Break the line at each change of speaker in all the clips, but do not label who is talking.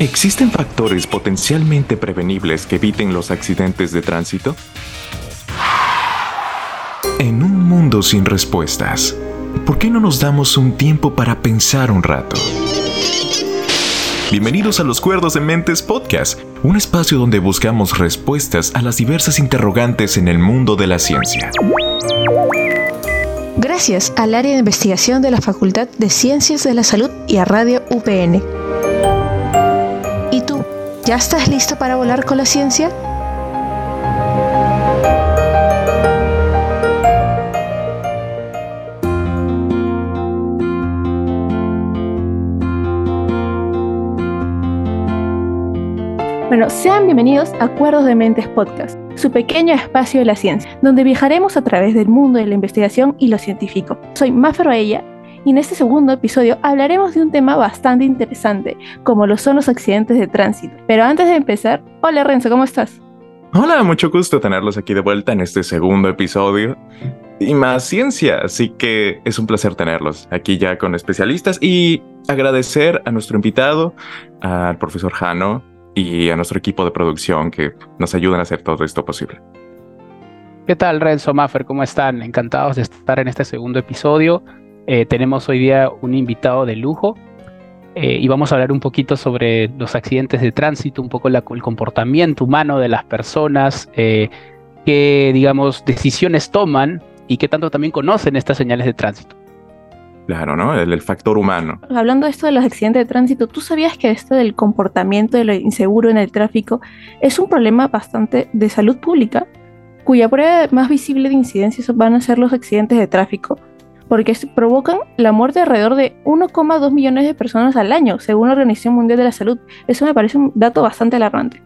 ¿Existen factores potencialmente prevenibles que eviten los accidentes de tránsito? En un mundo sin respuestas, ¿por qué no nos damos un tiempo para pensar un rato? Bienvenidos a los Cuerdos de Mentes Podcast, un espacio donde buscamos respuestas a las diversas interrogantes en el mundo de la ciencia.
Gracias al área de investigación de la Facultad de Ciencias de la Salud y a Radio UPN. ¿Ya estás listo para volar con la ciencia? Bueno, sean bienvenidos a Acuerdos de Mentes Podcast, su pequeño espacio de la ciencia, donde viajaremos a través del mundo de la investigación y lo científico. Soy Mafer Baella y en este segundo episodio hablaremos de un tema bastante interesante, como lo son los accidentes de tránsito. Pero antes de empezar, hola Renzo, ¿cómo estás?
Hola, mucho gusto tenerlos aquí de vuelta en este segundo episodio y más ciencia, así que es un placer tenerlos aquí ya con especialistas y agradecer a nuestro invitado, al profesor Jano, y a nuestro equipo de producción que nos ayudan a hacer todo esto posible.
¿Qué tal, Renzo Maffer? ¿Cómo están? Encantados de estar en este segundo episodio. Eh, tenemos hoy día un invitado de lujo eh, y vamos a hablar un poquito sobre los accidentes de tránsito, un poco el comportamiento humano de las personas, eh, qué, digamos, decisiones toman y qué tanto también conocen estas señales de tránsito.
Claro, ¿no? El, factor humano.
Hablando de esto de los accidentes de tránsito, ¿tú sabías que esto del comportamiento de lo inseguro en el tráfico es un problema bastante de salud pública? Cuya prueba más visible de incidencias van a ser los accidentes de tráfico, porque provocan la muerte de alrededor de 1,2 millones de personas al año, según la Organización Mundial de la Salud. Eso me parece un dato bastante alarmante.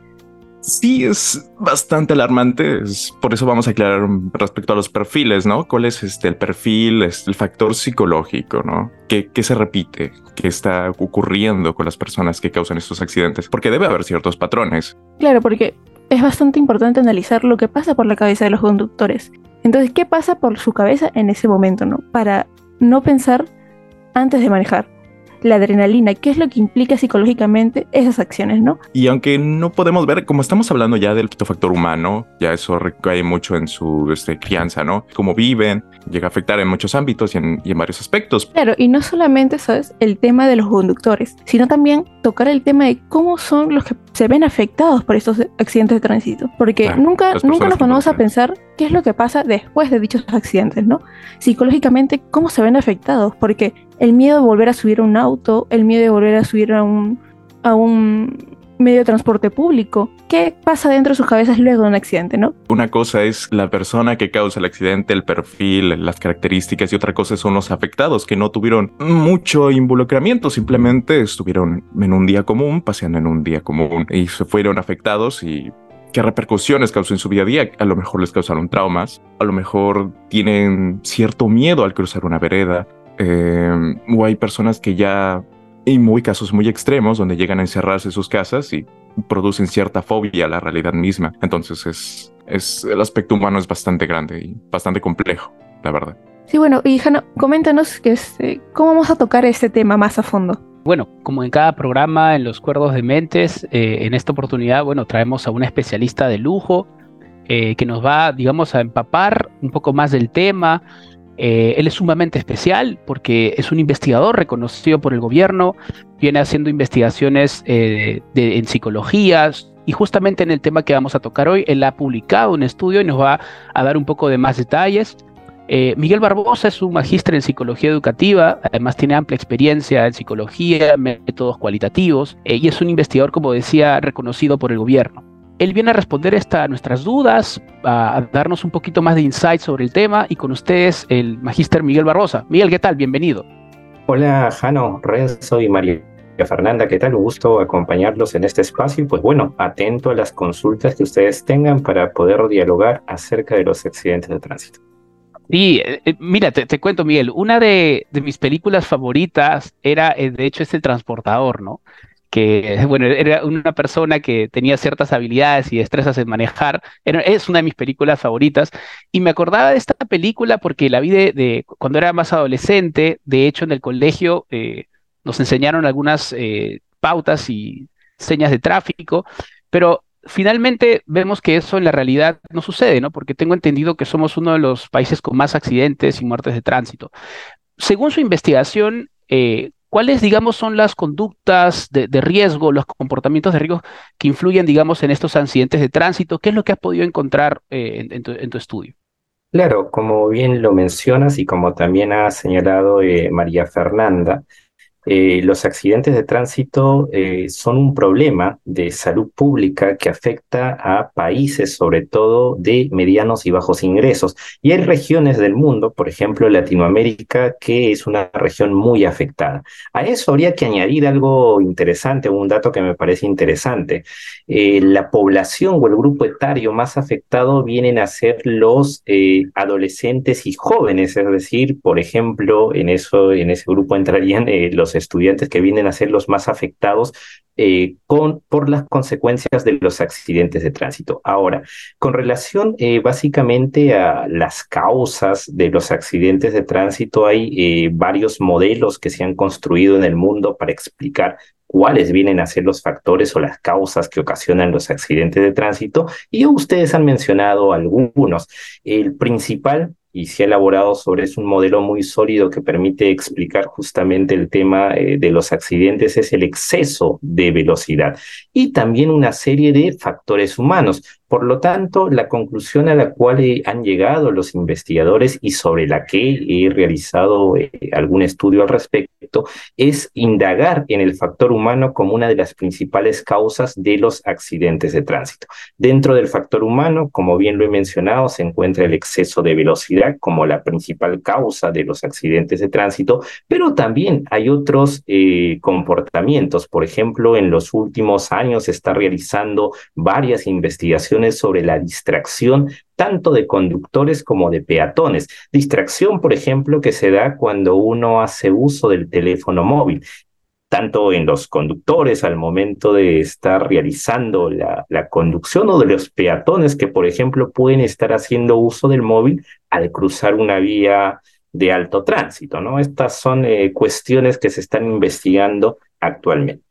Sí, es bastante alarmante. por eso vamos a aclarar respecto a los perfiles, ¿no? ¿Cuál es este, el perfil, este, el factor psicológico, ¿no? ¿Qué, ¿Qué se repite? ¿Qué está ocurriendo con las personas que causan estos accidentes? Porque debe haber ciertos patrones.
Claro, porque es bastante importante analizar lo que pasa por la cabeza de los conductores. Entonces, ¿qué pasa por su cabeza en ese momento, ¿no? Para no pensar antes de manejar la adrenalina, qué es lo que implica psicológicamente esas acciones, ¿no?
Y aunque no podemos ver, como estamos hablando ya del factor humano, ya eso recae mucho en su este, crianza, ¿no? Cómo viven, llega a afectar en muchos ámbitos y en, varios aspectos.
Claro, y no solamente, ¿sabes? El tema de los conductores, sino también tocar el tema de cómo son los que se ven afectados por estos accidentes de tránsito. Porque nunca, nunca nos ponemos a pensar qué es lo que pasa después de dichos accidentes, ¿no? Psicológicamente, cómo se ven afectados, porque el miedo de volver a subir a un auto, el miedo de volver a subir a un, a un medio de transporte público. ¿Qué pasa dentro de sus cabezas luego de un accidente, no?
Una cosa es la persona que causa el accidente, el perfil, las características, y otra cosa son los afectados que no tuvieron mucho involucramiento, simplemente estuvieron en un día común, paseando en un día común y se fueron afectados y qué repercusiones causó en su vida a día. A lo mejor les causaron traumas, a lo mejor tienen cierto miedo al cruzar una vereda, eh, o hay personas que ya, y muy casos muy extremos, donde llegan a encerrarse en sus casas y producen cierta fobia a la realidad misma. Entonces es, es el aspecto humano es bastante grande y bastante complejo, la verdad.
Sí, bueno, y Hanna, coméntanos que este, cómo vamos a tocar este tema más a fondo.
Bueno, como en cada programa en los cuerdos de mentes, eh, en esta oportunidad, bueno, traemos a un especialista de lujo eh, que nos va, digamos, a empapar un poco más del tema, eh, él es sumamente especial porque es un investigador reconocido por el gobierno, viene haciendo investigaciones eh, en psicología y justamente en el tema que vamos a tocar hoy, él ha publicado un estudio y nos va a dar un poco de más detalles. Eh, Miguel Barbosa es un magíster en psicología educativa, además tiene amplia experiencia en psicología, métodos cualitativos y es un investigador, como decía, reconocido por el gobierno. Él viene a responder esta, a nuestras dudas, a, darnos un poquito más de insight sobre el tema y con ustedes el magíster Miguel Barrosa. Miguel, ¿qué tal? Bienvenido.
Hola, Jano, Renzo y María Fernanda, ¿qué tal? Un gusto acompañarlos en este espacio y pues bueno, atento a las consultas que ustedes tengan para poder dialogar acerca de los accidentes de tránsito.
Sí, eh, eh, mira, te, cuento, Miguel, una de, de, mis películas favoritas era, eh, de hecho, este transportador, ¿no? Que, bueno, era una persona que tenía ciertas habilidades y destrezas en manejar. es una de mis películas favoritas. Y me acordaba de esta película porque la vi de, cuando era más adolescente. De hecho, en el colegio eh, nos enseñaron algunas eh, pautas y señas de tráfico, pero finalmente vemos que eso en la realidad no sucede, ¿no? Porque tengo entendido que somos uno de los países con más accidentes y muertes de tránsito. Según su investigación, eh, ¿cuáles, digamos, son las conductas de, riesgo, los comportamientos de riesgo que influyen, digamos, en estos accidentes de tránsito? ¿Qué es lo que has podido encontrar eh, en, tu, estudio?
Claro, como bien lo mencionas y como también ha señalado eh, María Fernanda, eh, los accidentes de tránsito eh, son un problema de salud pública que afecta a países, sobre todo de medianos y bajos ingresos. Y hay regiones del mundo, por ejemplo Latinoamérica, que es una región muy afectada. A eso habría que añadir algo interesante, un dato que me parece interesante. Eh, la población o el grupo etario más afectado vienen a ser los adolescentes y jóvenes, es decir, por ejemplo, en, eso, en ese grupo entrarían los estudiantes que vienen a ser los más afectados eh, con, por las consecuencias de los accidentes de tránsito. Ahora, con relación eh, básicamente a las causas de los accidentes de tránsito, hay eh, varios modelos que se han construido en el mundo para explicar cuáles vienen a ser los factores o las causas que ocasionan los accidentes de tránsito y ustedes han mencionado algunos. El principal y se ha elaborado sobre es un modelo muy sólido que permite explicar justamente el tema eh, de los accidentes, es el exceso de velocidad y también una serie de factores humanos. Por lo tanto, la conclusión a la cual han llegado los investigadores y sobre la que he realizado eh, algún estudio al respecto es indagar en el factor humano como una de las principales causas de los accidentes de tránsito. Dentro del factor humano, como bien lo he mencionado, se encuentra el exceso de velocidad como la principal causa de los accidentes de tránsito, pero también hay otros eh, comportamientos. Por ejemplo, en los últimos años se está realizando varias investigaciones sobre la distracción tanto de conductores como de peatones. Distracción, por ejemplo, que se da cuando uno hace uso del teléfono móvil tanto en los conductores al momento de estar realizando la, conducción o de los peatones que, por ejemplo, pueden estar haciendo uso del móvil al cruzar una vía de alto tránsito, ¿no? Estas son eh, cuestiones que se están investigando actualmente.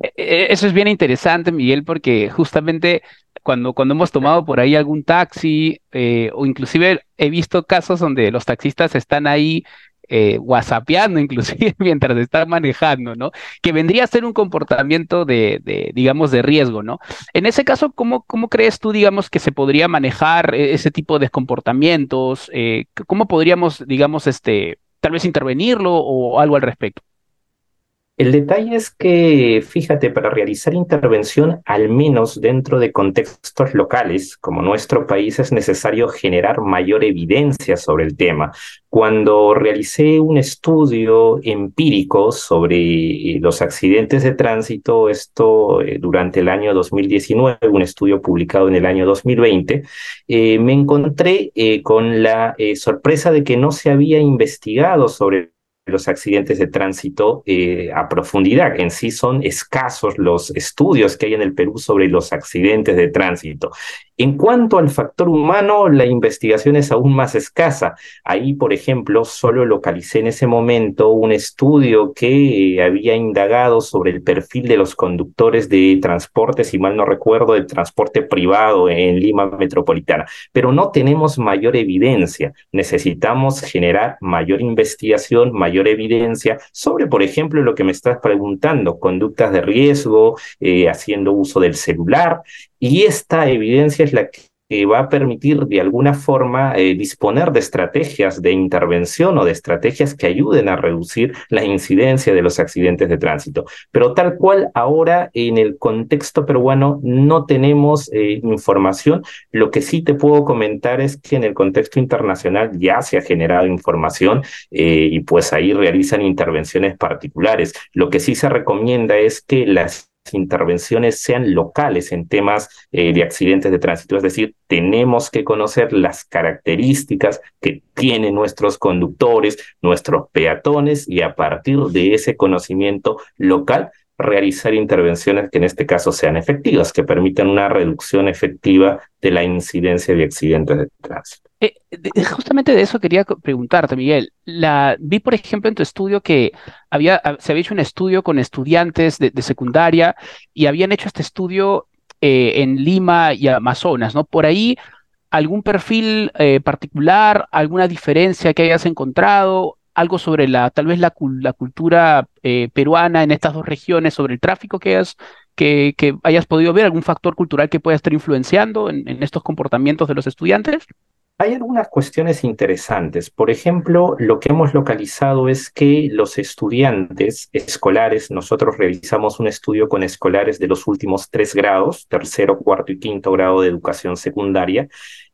E, e, eso es bien interesante, Miguel, porque justamente cuando, cuando hemos tomado por ahí algún taxi, eh, o inclusive he visto casos donde los taxistas están ahí eh, inclusive mientras están manejando, ¿no? Que vendría a ser un comportamiento de, de, digamos, de riesgo, ¿no? En ese caso, ¿cómo, ¿cómo crees tú, digamos, que se podría manejar e, ese tipo de comportamientos? Eh, ¿Cómo podríamos, digamos, este, tal vez intervenirlo o algo al respecto?
El detalle es que, fíjate, para realizar intervención, al menos dentro de contextos locales, como nuestro país, es necesario generar mayor evidencia sobre el tema. Cuando realicé un estudio empírico sobre eh, los accidentes de tránsito, esto eh, durante el año 2019, un estudio publicado en el año 2020, eh, me encontré con la sorpresa de que no se había investigado sobre los accidentes de tránsito eh, a profundidad. En sí son escasos los estudios que hay en el Perú sobre los accidentes de tránsito. En cuanto al factor humano, la investigación es aún más escasa. Ahí, por ejemplo, solo localicé en ese momento un estudio que eh, había indagado sobre el perfil de los conductores de transporte, si mal no recuerdo, del transporte privado en Lima Metropolitana. Pero no tenemos mayor evidencia. Necesitamos generar mayor investigación, mayor evidencia sobre, por ejemplo, lo que me estás preguntando, conductas de riesgo, eh, haciendo uso del celular y esta evidencia es la que va a permitir de alguna forma eh, disponer de estrategias de intervención o de estrategias que ayuden a reducir la incidencia de los accidentes de tránsito. Pero tal cual ahora en el contexto peruano no tenemos eh, información. Lo que sí te puedo comentar es que en el contexto internacional ya se ha generado información eh, y pues ahí realizan intervenciones particulares. Lo que sí se recomienda es que las intervenciones sean locales en temas eh, de accidentes de tránsito. Es decir, tenemos que conocer las características que tienen nuestros conductores, nuestros peatones y a partir de ese conocimiento local realizar intervenciones que en este caso sean efectivas, que permitan una reducción efectiva de la incidencia de accidentes de tránsito.
Eh, justamente de eso quería preguntarte, Miguel. La, vi, por ejemplo, en tu estudio que había, se había hecho un estudio con estudiantes de, secundaria y habían hecho este estudio eh, en Lima y Amazonas, ¿no? Por ahí, algún perfil eh, particular, alguna diferencia que hayas encontrado, algo sobre la, tal vez la, cultura peruana en estas dos regiones, sobre el tráfico que hayas, que, hayas podido ver, algún factor cultural que pueda estar influenciando en estos comportamientos de los estudiantes.
Hay algunas cuestiones interesantes. Por ejemplo, lo que hemos localizado es que los estudiantes escolares, nosotros realizamos un estudio con escolares de los últimos tres grados, tercero, cuarto y quinto grado de educación secundaria,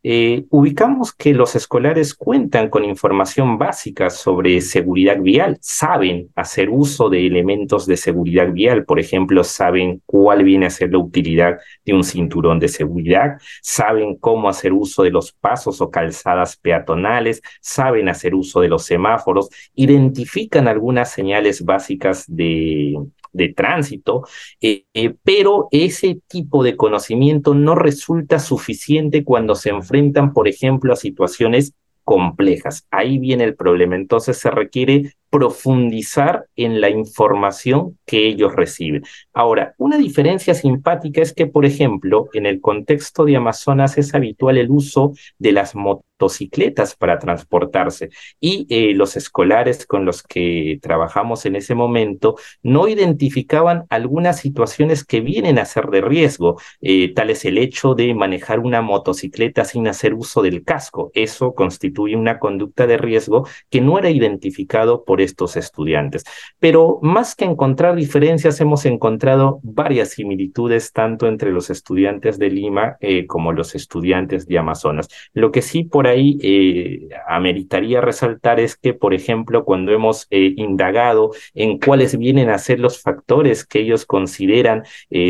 eh, ubicamos que los escolares cuentan con información básica sobre seguridad vial, saben hacer uso de elementos de seguridad vial, por ejemplo, saben cuál viene a ser la utilidad de un cinturón de seguridad, saben cómo hacer uso de los pasos o calzadas peatonales, saben hacer uso de los semáforos, identifican algunas señales básicas de, de tránsito, eh, eh, pero ese tipo de conocimiento no resulta suficiente cuando se enfrentan, por ejemplo, a situaciones complejas. Ahí viene el problema. Entonces se requiere profundizar en la información que ellos reciben. Ahora, una diferencia simpática es que, por ejemplo, en el contexto de Amazonas es habitual el uso de las motocicletas para transportarse y eh, los escolares con los que trabajamos en ese momento no identificaban algunas situaciones que vienen a ser de riesgo, eh, tal es el hecho de manejar una motocicleta sin hacer uso del casco. Eso constituye una conducta de riesgo que no era identificado por estos estudiantes. Pero más que encontrar diferencias, hemos encontrado varias similitudes tanto entre los estudiantes de Lima eh, como los estudiantes de Amazonas. Lo que sí por ahí eh, ameritaría resaltar es que, por ejemplo, cuando hemos eh, indagado en cuáles vienen a ser los factores que ellos consideran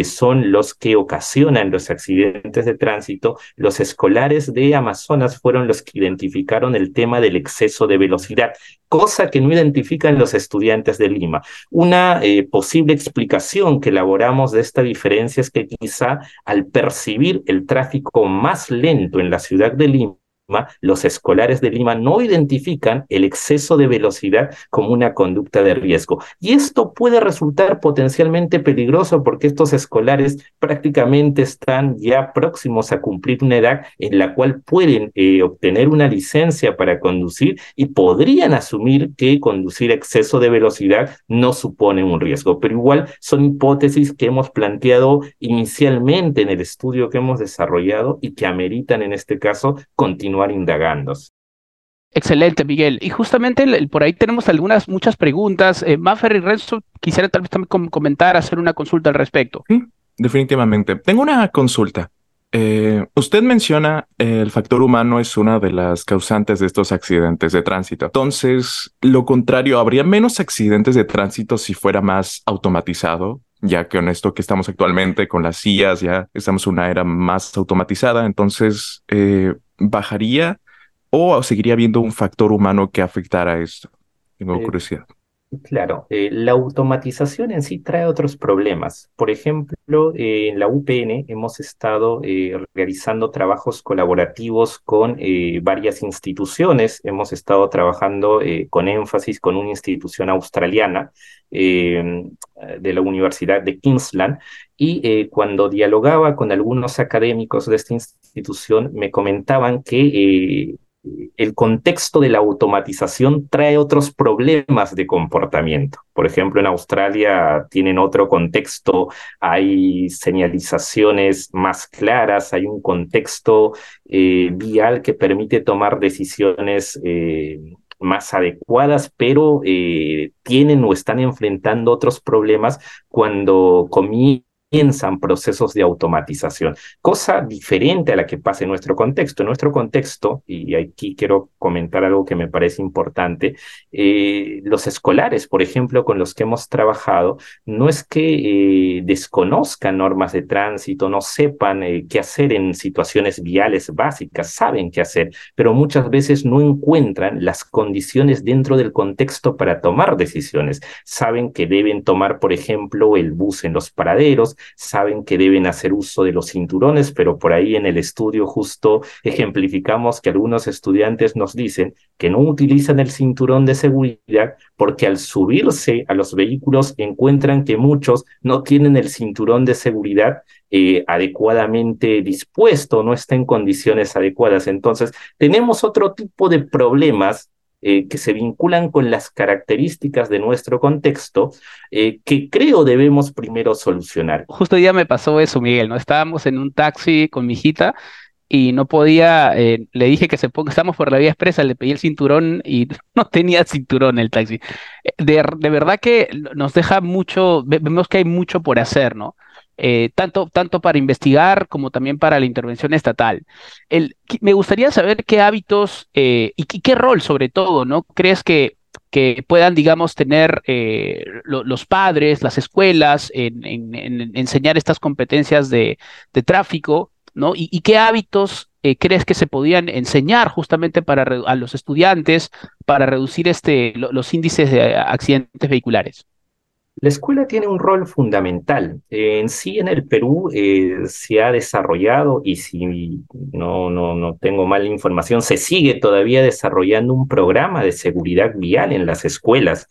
son los que ocasionan los accidentes de tránsito, los escolares de Amazonas fueron los que identificaron el tema del exceso de velocidad, cosa que no identifican los estudiantes de Lima. Una eh, posible explicación que elaboramos de esta diferencia es que quizá al percibir el tráfico más lento en la ciudad de Lima, los escolares de Lima no identifican el exceso de velocidad como una conducta de riesgo. Y esto puede resultar potencialmente peligroso porque estos escolares prácticamente están ya próximos a cumplir una edad en la cual pueden eh, obtener una licencia para conducir y podrían asumir que conducir exceso de velocidad no supone un riesgo. Pero igual son hipótesis que hemos planteado inicialmente en el estudio que hemos desarrollado y que ameritan en este caso continuar indagando.
Excelente, Miguel. Y justamente por ahí tenemos algunas, muchas preguntas. Eh, Maffer y Renzo, quisiera tal vez también comentar, hacer una consulta al respecto.
Sí, definitivamente. Tengo una consulta. Eh, usted menciona el factor humano es una de las causantes de estos accidentes de tránsito. Entonces, lo contrario, ¿habría menos accidentes de tránsito si fuera más automatizado? Ya que en esto que estamos actualmente con las sillas, ya estamos en una era más automatizada. Entonces, eh, bajaría o seguiría habiendo un factor humano que afectara esto? Tengo eh, curiosidad.
Claro, eh, la automatización en sí trae otros problemas. Por ejemplo, eh, en la UPN hemos estado realizando trabajos colaborativos con varias instituciones. Hemos estado trabajando con énfasis con una institución australiana de la Universidad de Kingsland y cuando dialogaba con algunos académicos de esta institución me comentaban que el contexto de la automatización trae otros problemas de comportamiento. Por ejemplo, en Australia tienen otro contexto, hay señalizaciones más claras, hay un contexto eh, vial que permite tomar decisiones eh, más adecuadas, pero eh, tienen o están enfrentando otros problemas cuando comienzan comienzan procesos de automatización, cosa diferente a la que pasa en nuestro contexto. En nuestro contexto, y aquí quiero comentar algo que me parece importante, eh, los escolares, por ejemplo, con los que hemos trabajado, no es que eh, desconozcan normas de tránsito, no sepan eh, qué hacer en situaciones viales básicas, saben qué hacer, pero muchas veces no encuentran las condiciones dentro del contexto para tomar decisiones. Saben que deben tomar, por ejemplo, el bus en los paraderos, saben que deben hacer uso de los cinturones, pero por ahí en el estudio justo ejemplificamos que algunos estudiantes nos dicen que no utilizan el cinturón de seguridad porque al subirse a los vehículos encuentran que muchos no tienen el cinturón de seguridad eh, adecuadamente dispuesto, no está en condiciones adecuadas. Entonces, tenemos otro tipo de problemas eh, que se vinculan con las características de nuestro contexto, eh, que creo debemos primero solucionar.
Justo ya me pasó eso, Miguel, ¿no? Estábamos en un taxi con mi hijita y no podía, eh, le dije que se ponga, estamos por la vía expresa, le pedí el cinturón y no tenía cinturón el taxi. De, de verdad que nos deja mucho, vemos que hay mucho por hacer, ¿no? Eh, tanto, tanto para investigar como también para la intervención estatal. El, me gustaría saber qué hábitos eh, y, qué rol sobre todo, ¿no? ¿Crees que, que puedan, digamos, tener eh, los padres, las escuelas en, enseñar estas competencias de, tráfico, ¿no? ¿Y, qué hábitos crees que se podían enseñar justamente para a los estudiantes para reducir este, los índices de accidentes vehiculares?
La escuela tiene un rol fundamental. en sí, en el Perú eh, se ha desarrollado, y si no, no, no tengo mala información, se sigue todavía desarrollando un programa de seguridad vial en las escuelas.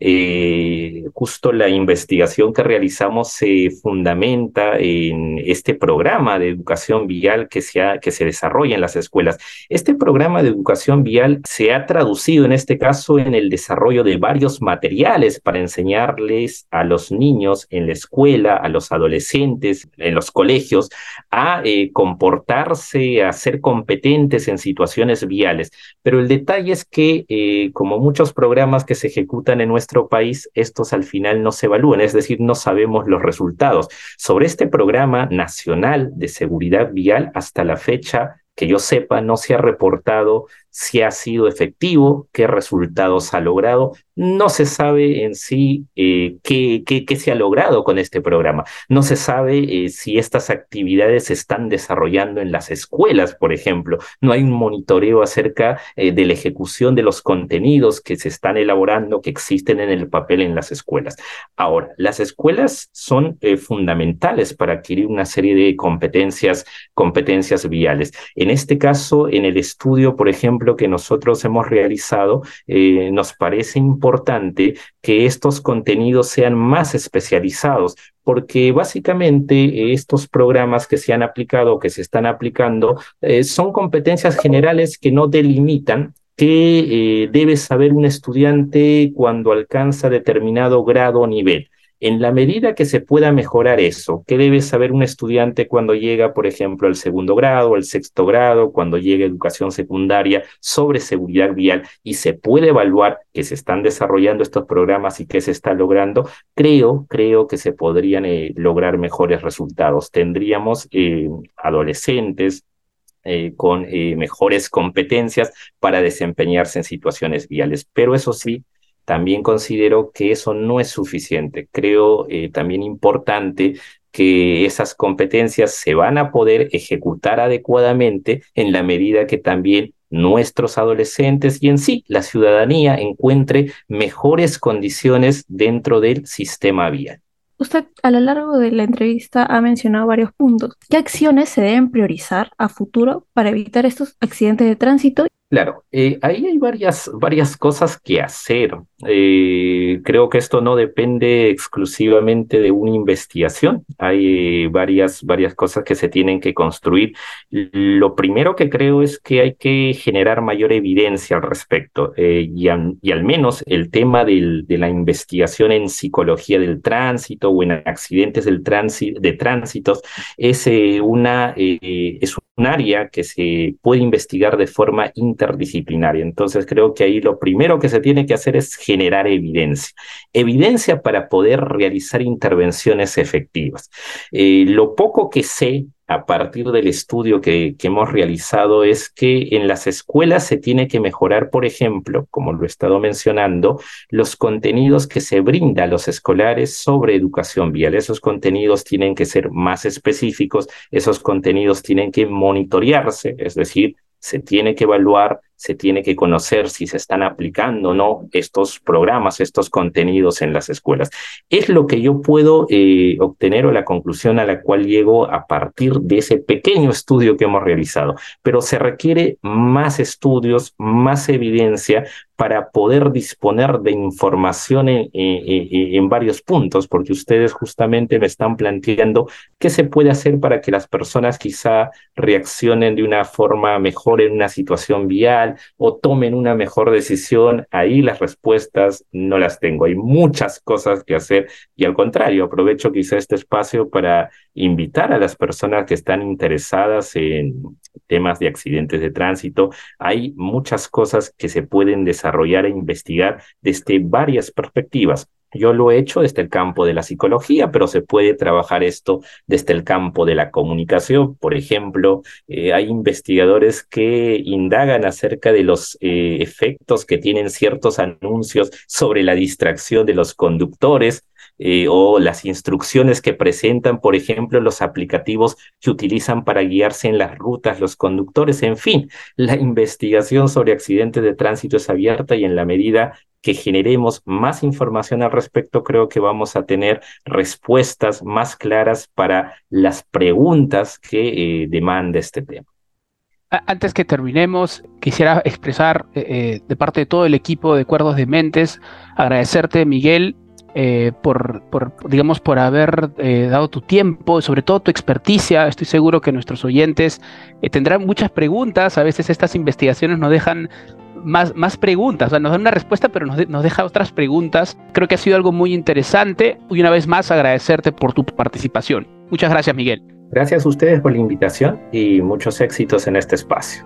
Eh, justo la investigación que realizamos se fundamenta en este programa de educación vial que se, que se desarrolla en las escuelas. Este programa de educación vial se ha traducido en este caso en el desarrollo de varios materiales para enseñarles a los niños en la escuela, a los adolescentes, en los colegios, a eh, comportarse, a ser competentes en situaciones viales. Pero el detalle es que, eh, como muchos programas que se ejecutan en nuestra país estos al final no se evalúan, es decir, no sabemos los resultados. Sobre este programa nacional de seguridad vial, hasta la fecha, que yo sepa, no se ha reportado si ha sido efectivo, qué resultados ha logrado. No se sabe en sí eh, qué, se ha logrado con este programa. No se sabe eh, si estas actividades se están desarrollando en las escuelas, por ejemplo. No hay un monitoreo acerca eh, de la ejecución de los contenidos que se están elaborando, que existen en el papel en las escuelas. Ahora, las escuelas son fundamentales para adquirir una serie de competencias, competencias viales. En este caso, en el estudio, por ejemplo, que nosotros hemos realizado, eh, nos parece importante que estos contenidos sean más especializados, porque básicamente eh, estos programas que se han aplicado o que se están aplicando eh, son competencias generales que no delimitan qué debe saber un estudiante cuando alcanza determinado grado o nivel. En la medida que se pueda mejorar eso, ¿qué debe saber un estudiante cuando llega, por ejemplo, al segundo grado, al sexto grado, cuando llega a educación secundaria sobre seguridad vial y se puede evaluar que se están desarrollando estos programas y que se está logrando? Creo, creo que se podrían eh, lograr mejores resultados. Tendríamos eh, adolescentes, eh, con mejores competencias para desempeñarse en situaciones viales. Pero eso sí, también considero que eso no es suficiente. Creo eh, también importante que esas competencias se van a poder ejecutar adecuadamente en la medida que también nuestros adolescentes y en sí la ciudadanía encuentre mejores condiciones dentro del sistema vial.
Usted a lo largo de la entrevista ha mencionado varios puntos. ¿Qué acciones se deben priorizar a futuro para evitar estos accidentes de tránsito
Claro, eh, ahí hay varias, varias cosas que hacer. Eh, creo que esto no depende exclusivamente de una investigación. Hay eh, varias, varias cosas que se tienen que construir. Lo primero que creo es que hay que generar mayor evidencia al respecto y, al menos el tema de la investigación en psicología del tránsito o en accidentes del de tránsitos es, una, es área que se puede investigar de forma interdisciplinaria. Entonces creo que ahí lo primero que se tiene que hacer es generar evidencia. Evidencia para poder realizar intervenciones efectivas. Eh, lo poco que sé a partir del estudio que, hemos realizado es que en las escuelas se tiene que mejorar, por ejemplo, como lo he estado mencionando, los contenidos que se brinda a los escolares sobre educación vial. Esos contenidos tienen que ser más específicos, esos contenidos tienen que monitorearse, es decir, se tiene que evaluar se tiene que conocer si se están aplicando o no estos programas, estos contenidos en las escuelas. Es lo que yo puedo eh, obtener o la conclusión a la cual llego a partir de ese pequeño estudio que hemos realizado, pero se requiere más estudios, más evidencia para poder disponer de información en, varios puntos, porque ustedes justamente me están planteando qué se puede hacer para que las personas quizá reaccionen de una forma mejor en una situación vial o tomen una mejor decisión. Ahí las respuestas no las tengo. Hay muchas cosas que hacer y al contrario, aprovecho quizá este espacio para invitar a las personas que están interesadas en temas de accidentes de tránsito. Hay muchas cosas que se pueden desarrollar e investigar desde varias perspectivas. Yo lo he hecho desde el campo de la psicología, pero se puede trabajar esto desde el campo de la comunicación. Por ejemplo, eh, hay investigadores que indagan acerca de los eh, efectos que tienen ciertos anuncios sobre la distracción de los conductores eh, o las instrucciones que presentan, por ejemplo, los aplicativos que utilizan para guiarse en las rutas los conductores. En fin, la investigación sobre accidentes de tránsito es abierta y en la medida que generemos más información al respecto, creo que vamos a tener respuestas más claras para las preguntas que eh, demanda este tema.
Antes que terminemos, quisiera expresar eh, de parte de todo el equipo de Cuerdos de Mentes, agradecerte, Miguel, eh, por, digamos, por haber eh, dado tu tiempo, sobre todo tu experticia. Estoy seguro que nuestros oyentes eh, tendrán muchas preguntas. A veces estas investigaciones nos dejan más, más preguntas, nos dan una respuesta, pero nos, nos deja otras preguntas. Creo que ha sido algo muy interesante y una vez más agradecerte por tu participación. Muchas gracias, Miguel.
Gracias a ustedes por la invitación y muchos éxitos en este espacio.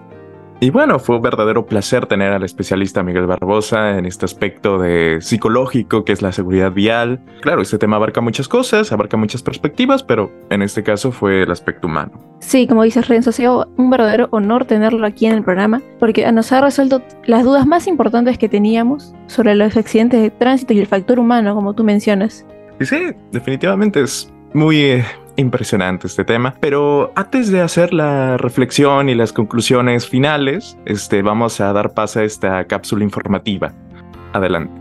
Y bueno, fue un verdadero placer tener al especialista Miguel Barbosa en este aspecto de psicológico que es la seguridad vial. Claro, este tema abarca muchas cosas, abarca muchas perspectivas, pero en este caso fue el aspecto humano.
Sí, como dices Renzo, ha sido un verdadero honor tenerlo aquí en el programa porque nos ha resuelto las dudas más importantes que teníamos sobre los accidentes de tránsito y el factor humano, como tú mencionas.
Y sí, definitivamente es muy eh, impresionante este tema. Pero antes de hacer la reflexión y las conclusiones finales, este, vamos a dar paso a esta cápsula informativa. Adelante.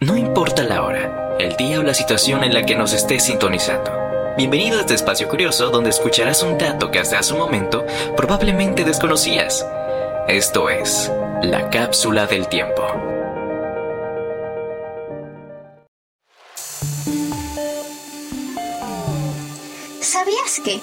No importa la hora, el día o la situación en la que nos estés sintonizando. Bienvenido a este espacio curioso donde escucharás un dato que hasta hace un momento probablemente desconocías. Esto es la cápsula del tiempo.
¿Sabías que,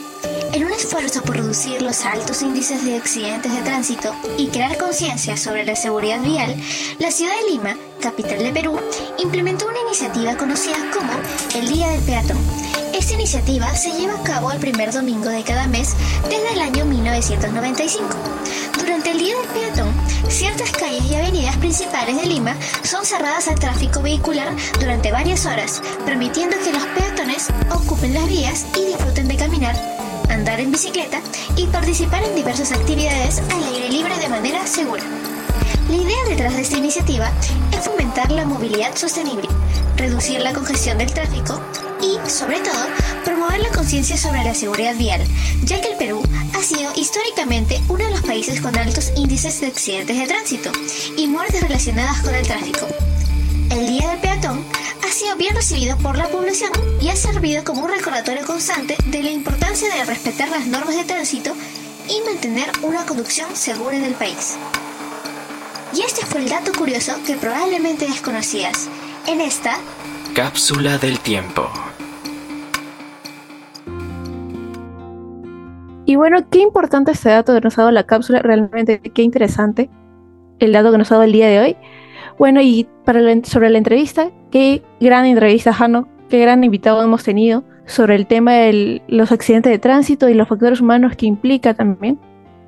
en un esfuerzo por reducir los altos índices de accidentes de tránsito y crear conciencia sobre la seguridad vial, la ciudad de Lima, capital de Perú, implementó una iniciativa conocida como el Día del Peatón? Esta iniciativa se lleva a cabo el primer domingo de cada mes desde el año 1995. Durante el Día del Peatón, ciertas calles y avenidas principales de Lima son cerradas al tráfico vehicular durante varias horas, permitiendo que los peatones ocupen las vías y disfruten de caminar, andar en bicicleta y participar en diversas actividades al aire libre de manera segura. La idea detrás de esta iniciativa es fomentar la movilidad sostenible, reducir la congestión del tráfico y, sobre todo, promover la conciencia sobre la seguridad vial, ya que el Perú ha sido históricamente uno de los países con altos índices de accidentes de tránsito y muertes relacionadas con el tráfico. El Día del Peatón ha sido bien recibido por la población y ha servido como un recordatorio constante de la importancia de respetar las normas de tránsito y mantener una conducción segura en el país. Y este fue el dato curioso que probablemente desconocías. En esta
cápsula del tiempo.
Bueno, qué importante este dato que nos ha dado la cápsula, realmente qué interesante el dato que nos ha dado el día de hoy. Bueno, y para sobre la entrevista, qué gran entrevista, Jano, qué gran invitado hemos tenido sobre el tema de los accidentes de tránsito y los factores humanos que implica también.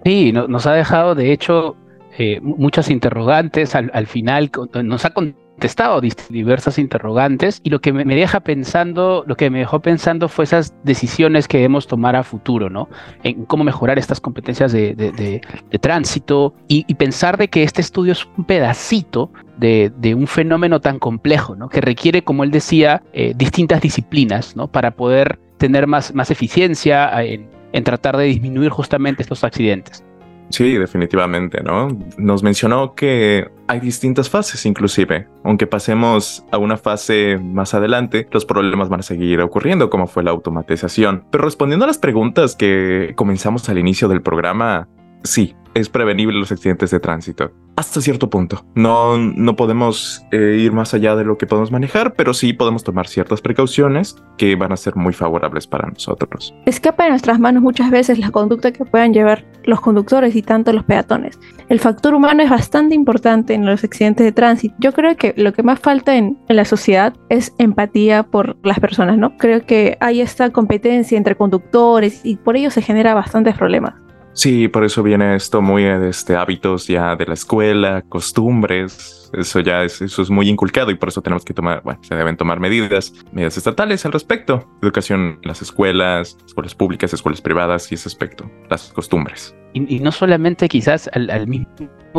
Sí, nos ha dejado, de hecho, eh, muchas interrogantes. Al, al, final nos ha contestado diversas interrogantes y lo que me, deja pensando, lo que me dejó pensando fue esas decisiones que debemos tomar a futuro, ¿no? En cómo mejorar estas competencias de, tránsito y, pensar de que este estudio es un pedacito de, un fenómeno tan complejo, ¿no? Que requiere, como él decía, eh, distintas disciplinas, ¿no? Para poder tener más, más eficiencia en, en tratar de disminuir justamente estos accidentes.
Sí, definitivamente, ¿no? Nos mencionó que hay distintas fases inclusive. Aunque pasemos a una fase más adelante, los problemas van a seguir ocurriendo como fue la automatización. Pero respondiendo a las preguntas que comenzamos al inicio del programa, sí, es prevenible los accidentes de tránsito. Hasta cierto punto. No, no podemos eh, ir más allá de lo que podemos manejar, pero sí podemos tomar ciertas precauciones que van a ser muy favorables para nosotros.
Escapa de nuestras manos muchas veces la conducta que puedan llevar los conductores y tanto los peatones. El factor humano es bastante importante en los accidentes de tránsito. Yo creo que lo que más falta en, en la sociedad es empatía por las personas, ¿no? Creo que hay esta competencia entre conductores y por ello se genera bastantes problemas.
Sí, por eso viene esto muy de este, hábitos ya de la escuela, costumbres. Eso ya es, eso es muy inculcado y por eso tenemos que tomar, bueno, se deben tomar medidas, medidas estatales al respecto. Educación las escuelas, escuelas públicas, escuelas privadas y ese aspecto, las costumbres.
Y, no solamente quizás al, mismo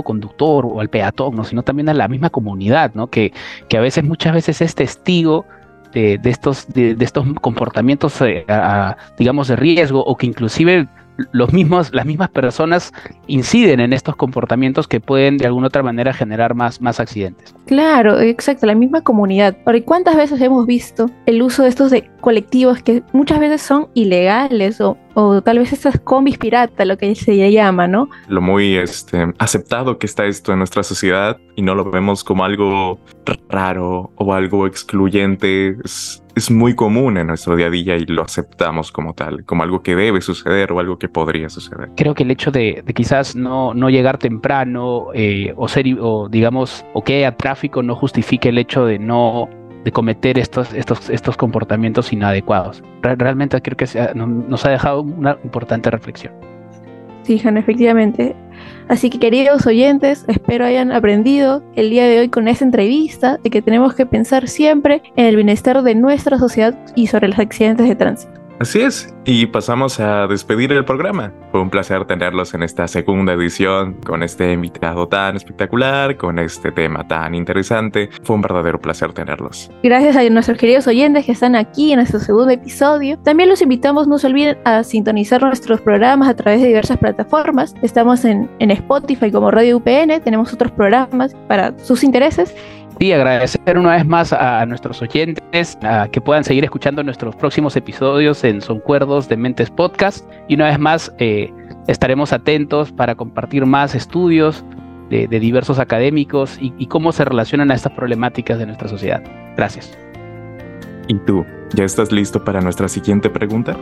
conductor o al peatón, sino también a la misma comunidad, ¿no? Que, que a veces, muchas veces es testigo de, estos, de, estos comportamientos, eh, digamos, de riesgo o que inclusive los mismos, las mismas personas inciden en estos comportamientos que pueden de alguna otra manera generar más, más accidentes.
Claro, exacto, la misma comunidad. Porque ¿cuántas veces hemos visto el uso de estos de colectivos que muchas veces son ilegales o, o tal vez estas combis pirata, lo que se llama, ¿no?
Lo muy este, aceptado que está esto en nuestra sociedad y no lo vemos como algo raro o algo excluyente. Es, es muy común en nuestro día a día y lo aceptamos como tal, como algo que debe suceder o algo que podría suceder.
Creo que el hecho de, quizás no, no llegar temprano eh, o ser, o digamos, o que haya tráfico no justifique el hecho de no de cometer estos, estos, estos comportamientos inadecuados. Realmente creo que nos ha dejado una importante reflexión.
Sí, Han, efectivamente. Así que queridos oyentes, espero hayan aprendido el día de hoy con esta entrevista de que tenemos que pensar siempre en el bienestar de nuestra sociedad y sobre los accidentes de tránsito.
Así es, y pasamos a despedir el programa. Fue un placer tenerlos en esta segunda edición con este invitado tan espectacular, con este tema tan interesante. Fue un verdadero placer tenerlos.
Gracias a nuestros queridos oyentes que están aquí en nuestro segundo episodio. También los invitamos, no se olviden, a sintonizar nuestros programas a través de diversas plataformas. Estamos en, en Spotify como Radio UPN, tenemos otros programas para sus intereses
y agradecer una vez más a nuestros oyentes a que puedan seguir escuchando nuestros próximos episodios en Son Cuerdos de Mentes Podcast. Y una vez más eh, estaremos atentos para compartir más estudios de, diversos académicos y, y cómo se relacionan a estas problemáticas de nuestra sociedad. Gracias.
¿Y tú? ¿Ya estás listo para nuestra siguiente pregunta?